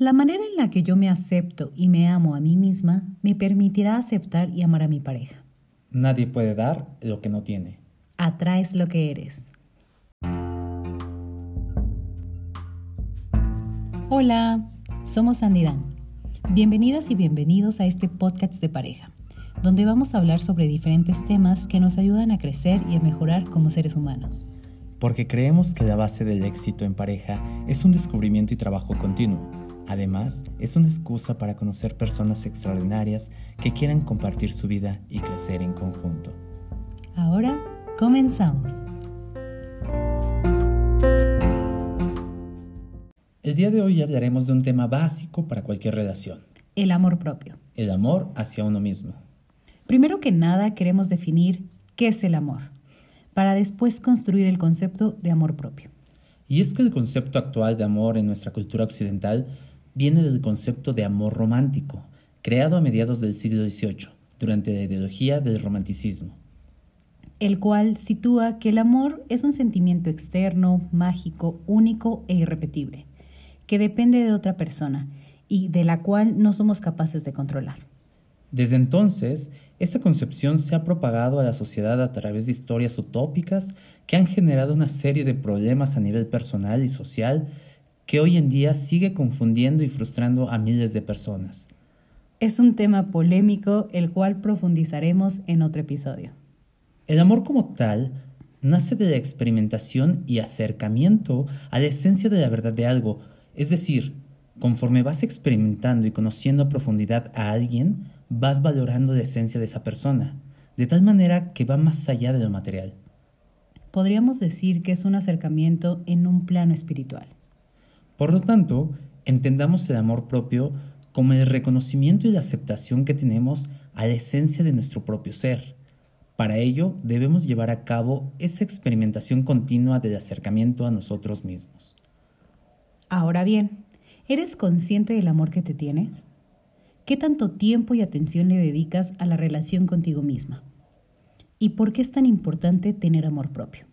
La manera en la que yo me acepto y me amo a mí misma me permitirá aceptar y amar a mi pareja. Nadie puede dar lo que no tiene. Atraes lo que eres. Hola, somos Andy Dan. Bienvenidas y bienvenidos a este podcast de pareja, donde vamos a hablar sobre diferentes temas que nos ayudan a crecer y a mejorar como seres humanos. Porque creemos que la base del éxito en pareja es un descubrimiento y trabajo continuo. Además, es una excusa para conocer personas extraordinarias que quieran compartir su vida y crecer en conjunto. Ahora, comenzamos. El día de hoy hablaremos de un tema básico para cualquier relación. El amor propio. El amor hacia uno mismo. Primero que nada queremos definir qué es el amor, para después construir el concepto de amor propio. Y es que el concepto actual de amor en nuestra cultura occidental viene del concepto de amor romántico, creado a mediados del siglo XVIII, durante la ideología del romanticismo. El cual sitúa que el amor es un sentimiento externo, mágico, único e irrepetible, que depende de otra persona y de la cual no somos capaces de controlar. Desde entonces, esta concepción se ha propagado a la sociedad a través de historias utópicas que han generado una serie de problemas a nivel personal y social que hoy en día sigue confundiendo y frustrando a miles de personas. Es un tema polémico el cual profundizaremos en otro episodio. El amor como tal nace de la experimentación y acercamiento a la esencia de la verdad de algo, es decir, conforme vas experimentando y conociendo a profundidad a alguien, vas valorando la esencia de esa persona, de tal manera que va más allá de lo material. Podríamos decir que es un acercamiento en un plano espiritual. Por lo tanto, entendamos el amor propio como el reconocimiento y la aceptación que tenemos a la esencia de nuestro propio ser. Para ello, debemos llevar a cabo esa experimentación continua del acercamiento a nosotros mismos. Ahora bien, ¿eres consciente del amor que te tienes? ¿Qué tanto tiempo y atención le dedicas a la relación contigo misma? ¿Y por qué es tan importante tener amor propio?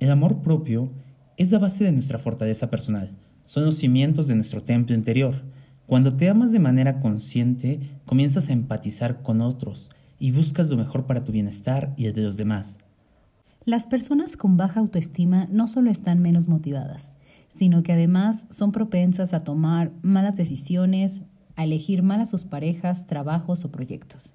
El amor propio es la base de nuestra fortaleza personal, son los cimientos de nuestro templo interior. Cuando te amas de manera consciente, comienzas a empatizar con otros y buscas lo mejor para tu bienestar y el de los demás. Las personas con baja autoestima no solo están menos motivadas, sino que además son propensas a tomar malas decisiones, a elegir mal a sus parejas, trabajos o proyectos.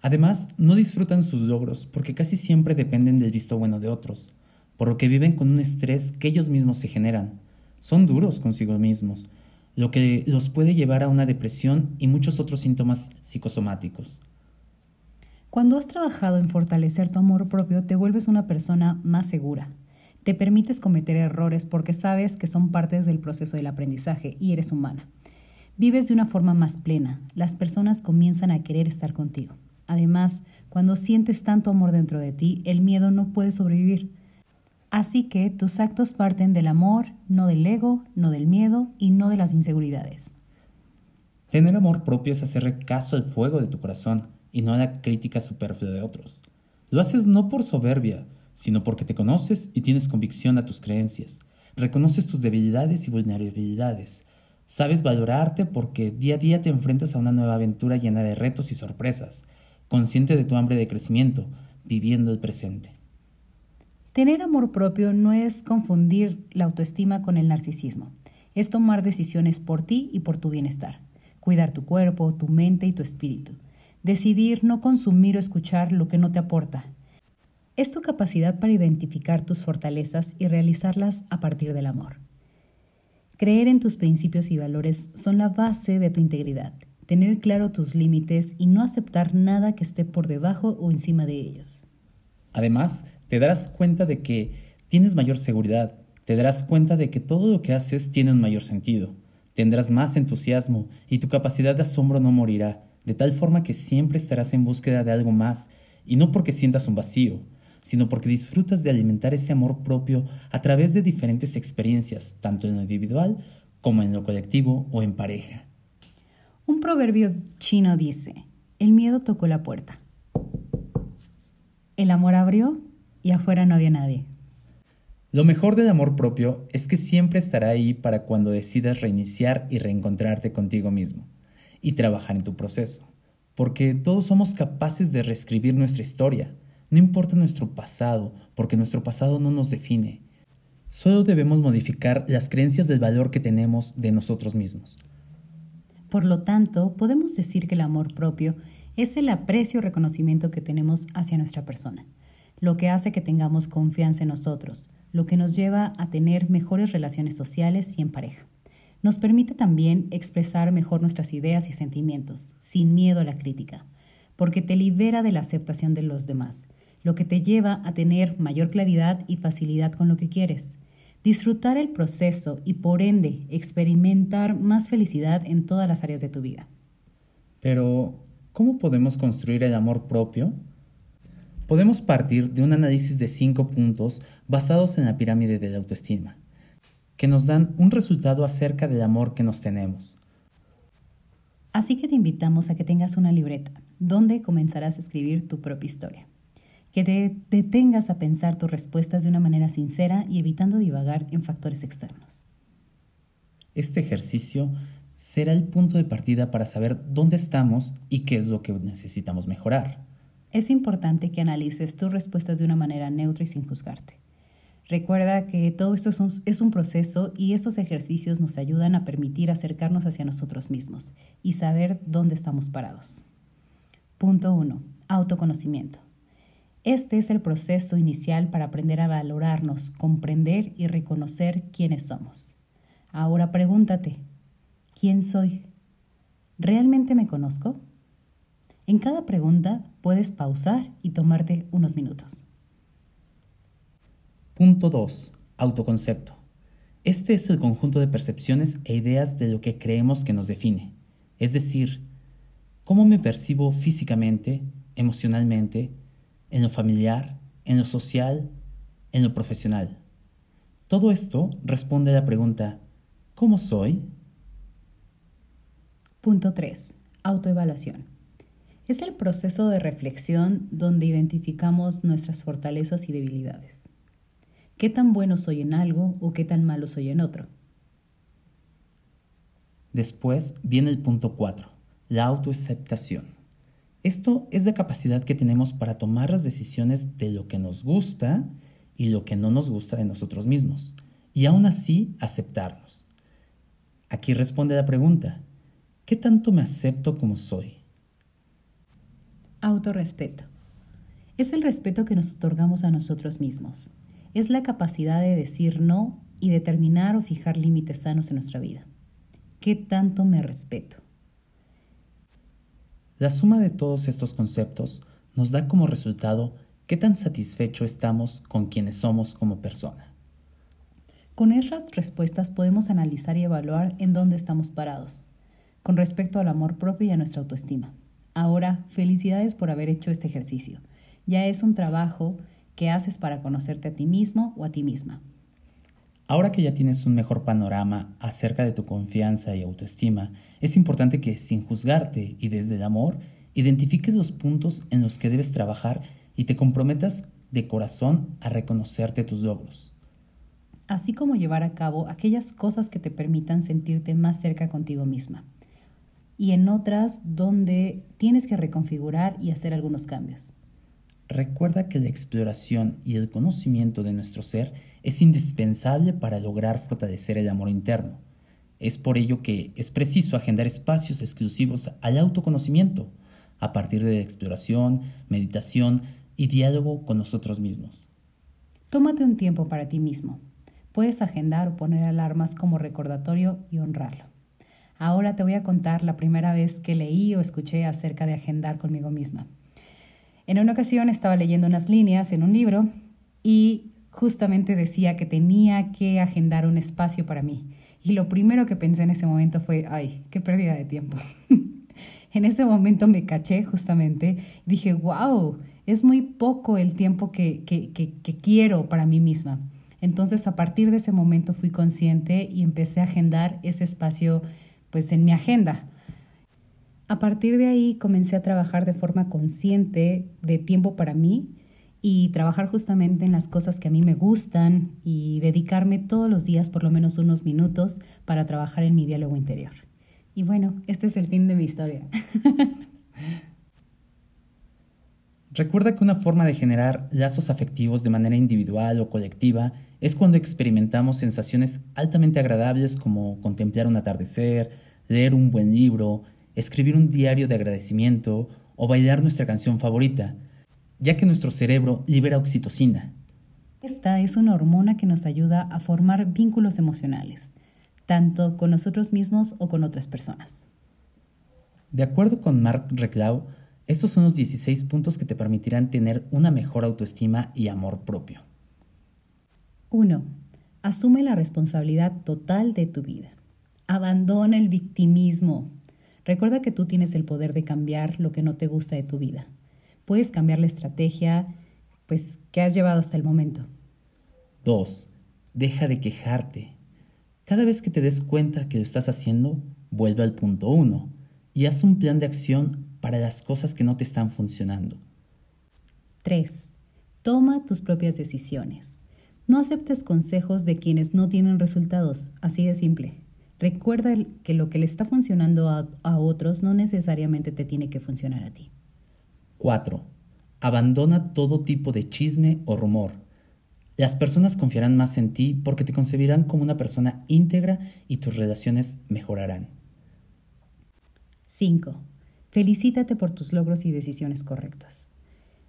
Además, no disfrutan sus logros porque casi siempre dependen del visto bueno de otros, por lo que viven con un estrés que ellos mismos se generan. Son duros consigo mismos, lo que los puede llevar a una depresión y muchos otros síntomas psicosomáticos. Cuando has trabajado en fortalecer tu amor propio, te vuelves una persona más segura. Te permites cometer errores porque sabes que son partes del proceso del aprendizaje y eres humana. Vives de una forma más plena. Las personas comienzan a querer estar contigo. Además, cuando sientes tanto amor dentro de ti, el miedo no puede sobrevivir. Así que tus actos parten del amor, no del ego, no del miedo y no de las inseguridades. Tener amor propio es hacer caso al fuego de tu corazón y no a la crítica superflua de otros. Lo haces no por soberbia, sino porque te conoces y tienes convicción a tus creencias. Reconoces tus debilidades y vulnerabilidades. Sabes valorarte porque día a día te enfrentas a una nueva aventura llena de retos y sorpresas, consciente de tu hambre de crecimiento, viviendo el presente. Tener amor propio no es confundir la autoestima con el narcisismo, es tomar decisiones por ti y por tu bienestar, cuidar tu cuerpo, tu mente y tu espíritu, decidir no consumir o escuchar lo que no te aporta. Es tu capacidad para identificar tus fortalezas y realizarlas a partir del amor. Creer en tus principios y valores son la base de tu integridad, tener claro tus límites y no aceptar nada que esté por debajo o encima de ellos. Además, te darás cuenta de que tienes mayor seguridad, te darás cuenta de que todo lo que haces tiene un mayor sentido, tendrás más entusiasmo y tu capacidad de asombro no morirá, de tal forma que siempre estarás en búsqueda de algo más, y no porque sientas un vacío, sino porque disfrutas de alimentar ese amor propio a través de diferentes experiencias, tanto en lo individual como en lo colectivo o en pareja. Un proverbio chino dice, el miedo tocó la puerta. El amor abrió y afuera no había nadie. Lo mejor del amor propio es que siempre estará ahí para cuando decidas reiniciar y reencontrarte contigo mismo y trabajar en tu proceso, porque todos somos capaces de reescribir nuestra historia. No importa nuestro pasado, porque nuestro pasado no nos define. Solo debemos modificar las creencias del valor que tenemos de nosotros mismos. Por lo tanto, podemos decir que el amor propio es el aprecio y reconocimiento que tenemos hacia nuestra persona, lo que hace que tengamos confianza en nosotros, lo que nos lleva a tener mejores relaciones sociales y en pareja. Nos permite también expresar mejor nuestras ideas y sentimientos, sin miedo a la crítica, porque te libera de la aceptación de los demás, lo que te lleva a tener mayor claridad y facilidad con lo que quieres, disfrutar el proceso y por ende experimentar más felicidad en todas las áreas de tu vida. Pero, ¿cómo podemos construir el amor propio? Podemos partir de un análisis de cinco puntos basados en la pirámide de la autoestima, que nos dan un resultado acerca del amor que nos tenemos. Así que te invitamos a que tengas una libreta donde comenzarás a escribir tu propia historia, que te detengas a pensar tus respuestas de una manera sincera y evitando divagar en factores externos. Este ejercicio será el punto de partida para saber dónde estamos y qué es lo que necesitamos mejorar es importante que analices tus respuestas de una manera neutra y sin juzgarte. Recuerda que todo esto es un, proceso y estos ejercicios nos ayudan a permitir acercarnos hacia nosotros mismos y saber dónde estamos parados. Punto 1. Autoconocimiento. Este es el proceso inicial para aprender a valorarnos, comprender y reconocer quiénes somos. Ahora pregúntate, ¿quién soy? ¿Realmente me conozco? En cada pregunta puedes pausar y tomarte unos minutos. Punto 2. Autoconcepto. Este es el conjunto de percepciones e ideas de lo que creemos que nos define. Es decir, cómo me percibo físicamente, emocionalmente, en lo familiar, en lo social, en lo profesional. Todo esto responde a la pregunta, ¿cómo soy? Punto 3. Autoevaluación. Es el proceso de reflexión donde identificamos nuestras fortalezas y debilidades. ¿Qué tan bueno soy en algo o qué tan malo soy en otro? Después viene el punto 4, la autoaceptación. Esto es la capacidad que tenemos para tomar las decisiones de lo que nos gusta y lo que no nos gusta de nosotros mismos, y aún así aceptarnos. Aquí responde la pregunta, ¿qué tanto me acepto como soy? Autorrespeto. Es el respeto que nos otorgamos a nosotros mismos. Es la capacidad de decir no y determinar o fijar límites sanos en nuestra vida. ¿Qué tanto me respeto? La suma de todos estos conceptos nos da como resultado qué tan satisfecho estamos con quienes somos como persona. Con esas respuestas podemos analizar y evaluar en dónde estamos parados, con respecto al amor propio y a nuestra autoestima. Ahora, felicidades por haber hecho este ejercicio. Ya es un trabajo que haces para conocerte a ti mismo o a ti misma. Ahora que ya tienes un mejor panorama acerca de tu confianza y autoestima, es importante que sin juzgarte y desde el amor, identifiques los puntos en los que debes trabajar y te comprometas de corazón a reconocerte tus logros. Así como llevar a cabo aquellas cosas que te permitan sentirte más cerca contigo misma y en otras donde tienes que reconfigurar y hacer algunos cambios. Recuerda que la exploración y el conocimiento de nuestro ser es indispensable para lograr fortalecer el amor interno. Es por ello que es preciso agendar espacios exclusivos al autoconocimiento, a partir de la exploración, meditación y diálogo con nosotros mismos. Tómate un tiempo para ti mismo. Puedes agendar o poner alarmas como recordatorio y honrarlo. Ahora te voy a contar la primera vez que leí o escuché acerca de agendar conmigo misma. En una ocasión estaba leyendo unas líneas en un libro y justamente decía que tenía que agendar un espacio para mí. Y lo primero que pensé en ese momento fue, ay, qué pérdida de tiempo. en ese momento me caché justamente dije, wow, es muy poco el tiempo que, que, que quiero para mí misma. Entonces a partir de ese momento fui consciente y empecé a agendar ese espacio pues en mi agenda. A partir de ahí comencé a trabajar de forma consciente de tiempo para mí y trabajar justamente en las cosas que a mí me gustan y dedicarme todos los días por lo menos unos minutos para trabajar en mi diálogo interior. Y bueno, este es el fin de mi historia. Recuerda que una forma de generar lazos afectivos de manera individual o colectiva es cuando experimentamos sensaciones altamente agradables como contemplar un atardecer, leer un buen libro, escribir un diario de agradecimiento o bailar nuestra canción favorita, ya que nuestro cerebro libera oxitocina. Esta es una hormona que nos ayuda a formar vínculos emocionales, tanto con nosotros mismos o con otras personas. De acuerdo con Mark Reclau, estos son los 16 puntos que te permitirán tener una mejor autoestima y amor propio. 1. Asume la responsabilidad total de tu vida. Abandona el victimismo. Recuerda que tú tienes el poder de cambiar lo que no te gusta de tu vida. Puedes cambiar la estrategia pues que has llevado hasta el momento. 2. Deja de quejarte. Cada vez que te des cuenta que lo estás haciendo, vuelve al punto 1 y haz un plan de acción para las cosas que no te están funcionando. 3. Toma tus propias decisiones. No aceptes consejos de quienes no tienen resultados, así de simple. Recuerda que lo que le está funcionando a, a otros no necesariamente te tiene que funcionar a ti. 4. Abandona todo tipo de chisme o rumor. Las personas confiarán más en ti porque te concebirán como una persona íntegra y tus relaciones mejorarán. 5. Felicítate por tus logros y decisiones correctas.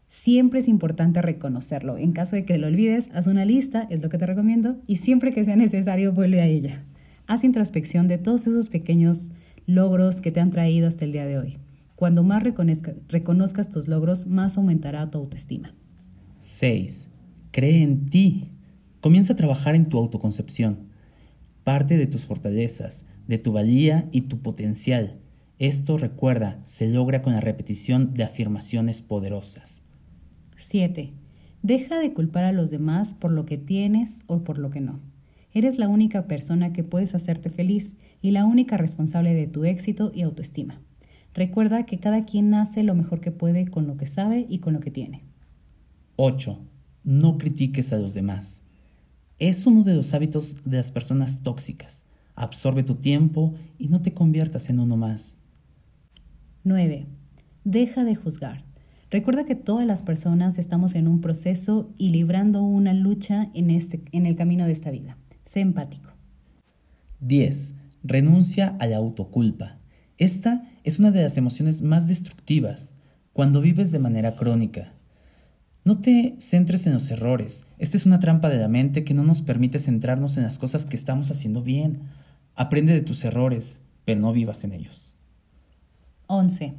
Siempre es importante reconocerlo. En caso de que lo olvides, haz una lista, es lo que te recomiendo, y siempre que sea necesario, vuelve a ella. Haz introspección de todos esos pequeños logros que te han traído hasta el día de hoy. Cuando más reconozcas tus logros, más aumentará tu autoestima. 6. Cree en ti. Comienza a trabajar en tu autoconcepción. Parte de tus fortalezas, de tu valía y tu potencial. Esto, recuerda, se logra con la repetición de afirmaciones poderosas. 7. Deja de culpar a los demás por lo que tienes o por lo que no. Eres la única persona que puedes hacerte feliz y la única responsable de tu éxito y autoestima. Recuerda que cada quien hace lo mejor que puede con lo que sabe y con lo que tiene. 8. No critiques a los demás. Es uno de los hábitos de las personas tóxicas. Absorbe tu tiempo y no te conviertas en uno más. 9. Deja de juzgar. Recuerda que todas las personas estamos en un proceso y librando una lucha en, este, en el camino de esta vida. Sé empático. 10. Renuncia a la autoculpa. Esta es una de las emociones más destructivas cuando vives de manera crónica. No te centres en los errores. Esta es una trampa de la mente que no nos permite centrarnos en las cosas que estamos haciendo bien. Aprende de tus errores, pero no vivas en ellos. 11.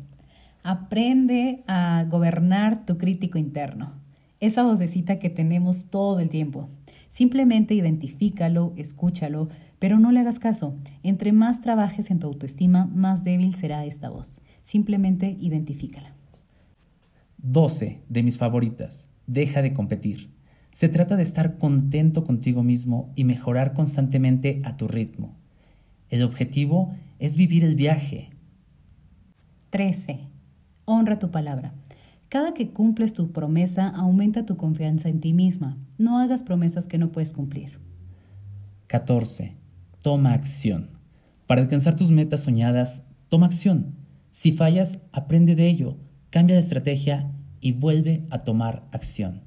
Aprende a gobernar tu crítico interno. Esa vocecita que tenemos todo el tiempo. Simplemente identifícalo, escúchalo, pero no le hagas caso. Entre más trabajes en tu autoestima, más débil será esta voz. Simplemente identifícala. 12. De mis favoritas. Deja de competir. Se trata de estar contento contigo mismo y mejorar constantemente a tu ritmo. El objetivo es vivir el viaje, 13. Honra tu palabra. Cada que cumples tu promesa, aumenta tu confianza en ti misma. No hagas promesas que no puedes cumplir. 14. Toma acción. Para alcanzar tus metas soñadas, toma acción. Si fallas, aprende de ello, cambia de estrategia y vuelve a tomar acción.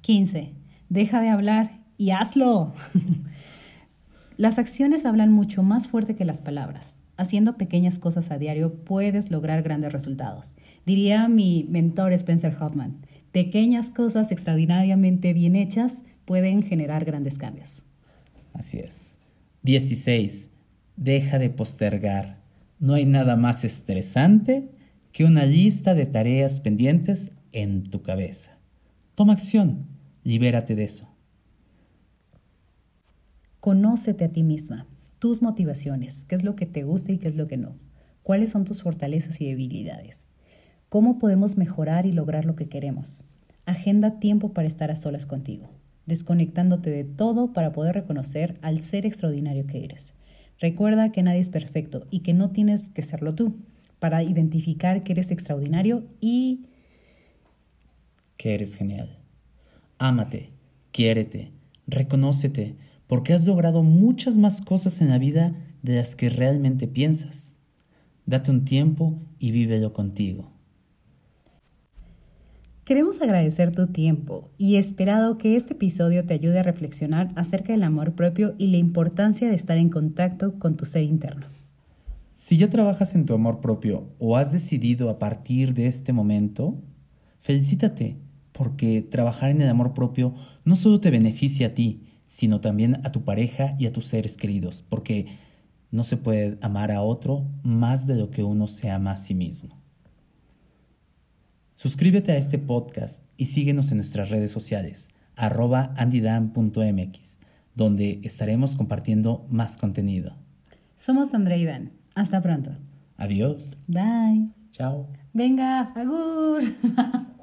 15. Deja de hablar y hazlo. las acciones hablan mucho más fuerte que las palabras. Haciendo pequeñas cosas a diario puedes lograr grandes resultados. Diría mi mentor Spencer Hoffman, pequeñas cosas extraordinariamente bien hechas pueden generar grandes cambios. Así es. 16. Deja de postergar. No hay nada más estresante que una lista de tareas pendientes en tu cabeza. Toma acción. Libérate de eso. Conócete a ti misma tus motivaciones, qué es lo que te gusta y qué es lo que no, cuáles son tus fortalezas y debilidades, cómo podemos mejorar y lograr lo que queremos. Agenda tiempo para estar a solas contigo, desconectándote de todo para poder reconocer al ser extraordinario que eres. Recuerda que nadie es perfecto y que no tienes que serlo tú para identificar que eres extraordinario y que eres genial. Ámate, quiérete, reconócete, porque has logrado muchas más cosas en la vida de las que realmente piensas. Date un tiempo y vívelo contigo. Queremos agradecer tu tiempo y esperado que este episodio te ayude a reflexionar acerca del amor propio y la importancia de estar en contacto con tu ser interno. Si ya trabajas en tu amor propio o has decidido a partir de este momento, felicítate, porque trabajar en el amor propio no solo te beneficia a ti, sino también a tu pareja y a tus seres queridos, porque no se puede amar a otro más de lo que uno se ama a sí mismo. Suscríbete a este podcast y síguenos en nuestras redes sociales, arroba andydam.mx, donde estaremos compartiendo más contenido. Somos André y Dan. Hasta pronto. Adiós. Bye. Chao. Venga, agur.